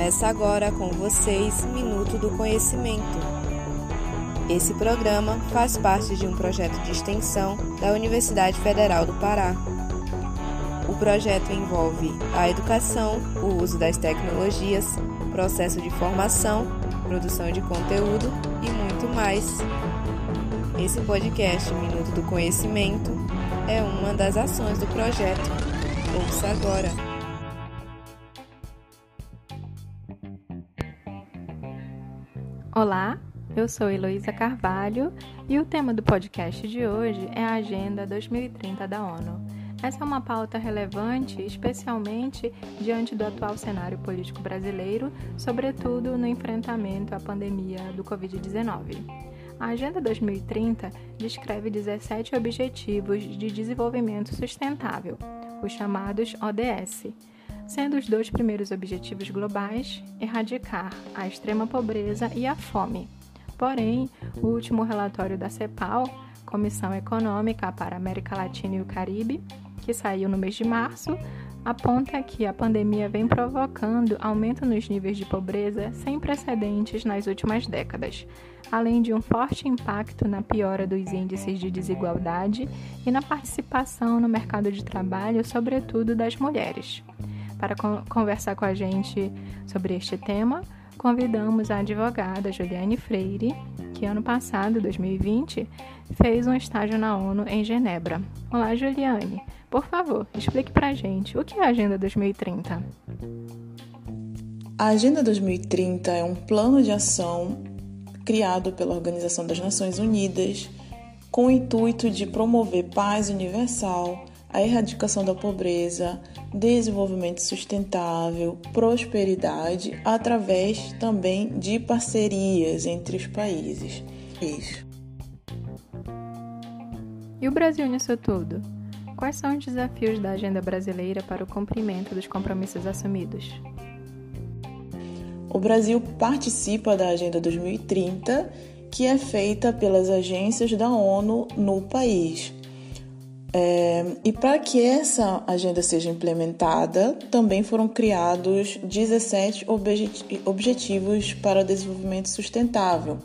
Começa agora com vocês Minuto do Conhecimento. Esse programa faz parte de um projeto de extensão da Universidade Federal do Pará. O projeto envolve a educação, o uso das tecnologias, processo de formação, produção de conteúdo e muito mais. Esse podcast Minuto do Conhecimento é uma das ações do projeto. Ouça agora. Olá, eu sou Heloísa Carvalho e o tema do podcast de hoje é a Agenda 2030 da ONU. Essa é uma pauta relevante, especialmente diante do atual cenário político brasileiro, sobretudo no enfrentamento à pandemia do Covid-19. A Agenda 2030 descreve 17 Objetivos de Desenvolvimento Sustentável, os chamados ODS sendo os dois primeiros objetivos globais erradicar a extrema pobreza e a fome. Porém, o último relatório da CEPAL, Comissão Econômica para a América Latina e o Caribe, que saiu no mês de março, aponta que a pandemia vem provocando aumento nos níveis de pobreza sem precedentes nas últimas décadas, além de um forte impacto na piora dos índices de desigualdade e na participação no mercado de trabalho, sobretudo das mulheres. Para conversar com a gente sobre este tema, convidamos a advogada Juliane Freire, que ano passado, 2020, fez um estágio na ONU em Genebra. Olá, Juliane. Por favor, explique para a gente o que é a Agenda 2030. A Agenda 2030 é um plano de ação criado pela Organização das Nações Unidas com o intuito de promover paz universal, a erradicação da pobreza, desenvolvimento sustentável, prosperidade, através também de parcerias entre os países. Isso. E o Brasil nisso tudo? Quais são os desafios da agenda brasileira para o cumprimento dos compromissos assumidos? O Brasil participa da Agenda 2030, que é feita pelas agências da ONU no país é, e para que essa agenda seja implementada, também foram criados 17 objetivos para desenvolvimento sustentável,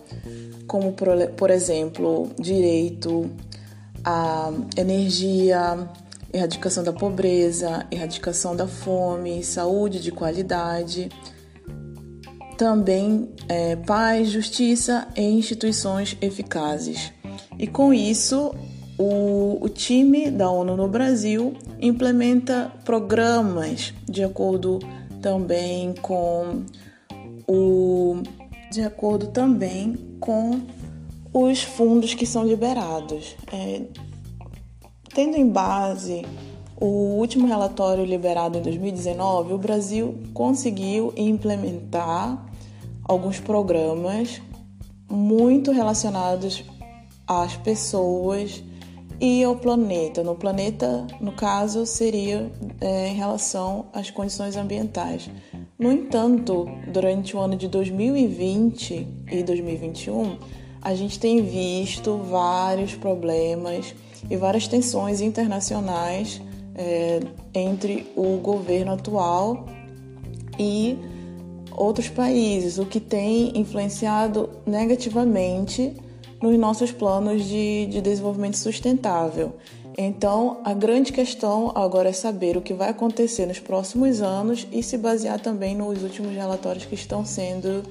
como, por, por exemplo, direito à energia, erradicação da pobreza, erradicação da fome, saúde de qualidade, também é, paz, justiça e instituições eficazes. E com isso, o, o time da ONU no Brasil implementa programas de acordo também com o de acordo também com os fundos que são liberados. É, tendo em base o último relatório liberado em 2019, o Brasil conseguiu implementar alguns programas muito relacionados às pessoas e ao planeta. No planeta, no caso, seria é, em relação às condições ambientais. No entanto, durante o ano de 2020 e 2021, a gente tem visto vários problemas e várias tensões internacionais é, entre o governo atual e outros países, o que tem influenciado negativamente nos nossos planos de, de desenvolvimento sustentável. Então, a grande questão agora é saber o que vai acontecer nos próximos anos e se basear também nos últimos relatórios que estão sendo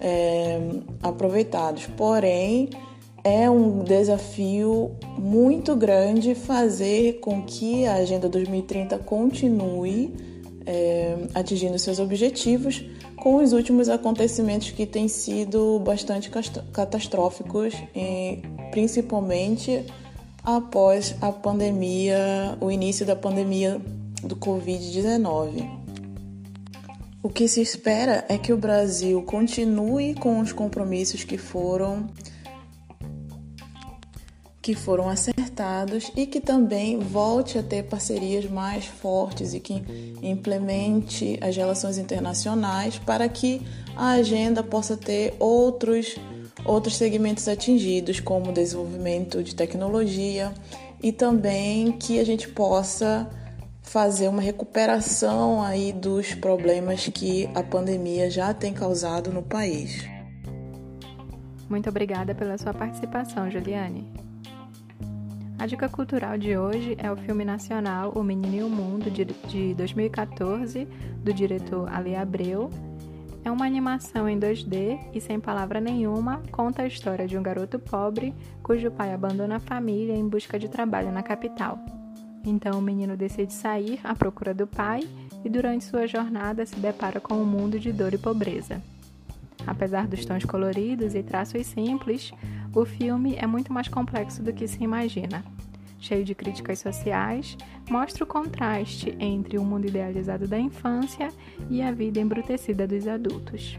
é, aproveitados. Porém, é um desafio muito grande fazer com que a Agenda 2030 continue é, atingindo seus objetivos, com os últimos acontecimentos que têm sido bastante catastróficos, e principalmente após a pandemia, o início da pandemia do Covid-19. O que se espera é que o Brasil continue com os compromissos que foram que foram acertados e que também volte a ter parcerias mais fortes e que implemente as relações internacionais para que a agenda possa ter outros outros segmentos atingidos, como desenvolvimento de tecnologia e também que a gente possa fazer uma recuperação aí dos problemas que a pandemia já tem causado no país. Muito obrigada pela sua participação, Juliane. A dica cultural de hoje é o filme nacional O Menino e o Mundo, de 2014, do diretor Ali Abreu. É uma animação em 2D e, sem palavra nenhuma, conta a história de um garoto pobre cujo pai abandona a família em busca de trabalho na capital. Então o menino decide sair à procura do pai e durante sua jornada se depara com um mundo de dor e pobreza. Apesar dos tons coloridos e traços simples, o filme é muito mais complexo do que se imagina. Cheio de críticas sociais, mostra o contraste entre o mundo idealizado da infância e a vida embrutecida dos adultos.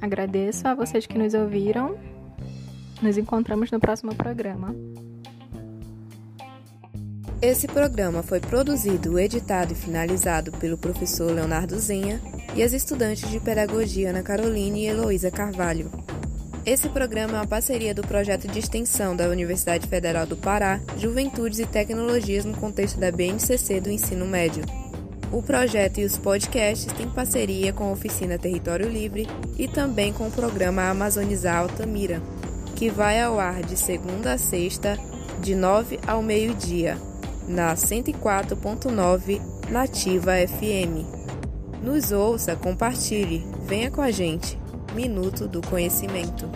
Agradeço a vocês que nos ouviram. Nos encontramos no próximo programa. Esse programa foi produzido, editado e finalizado pelo professor Leonardo Zenha e as estudantes de Pedagogia Ana Caroline e Heloísa Carvalho. Esse programa é uma parceria do projeto de extensão da Universidade Federal do Pará, Juventudes e Tecnologias no contexto da BNCC do ensino médio. O projeto e os podcasts têm parceria com a Oficina Território Livre e também com o programa Amazonizar Altamira, que vai ao ar de segunda a sexta, de 9 ao meio-dia na 104.9 Nativa FM. Nos ouça, compartilhe, venha com a gente. Minuto do Conhecimento.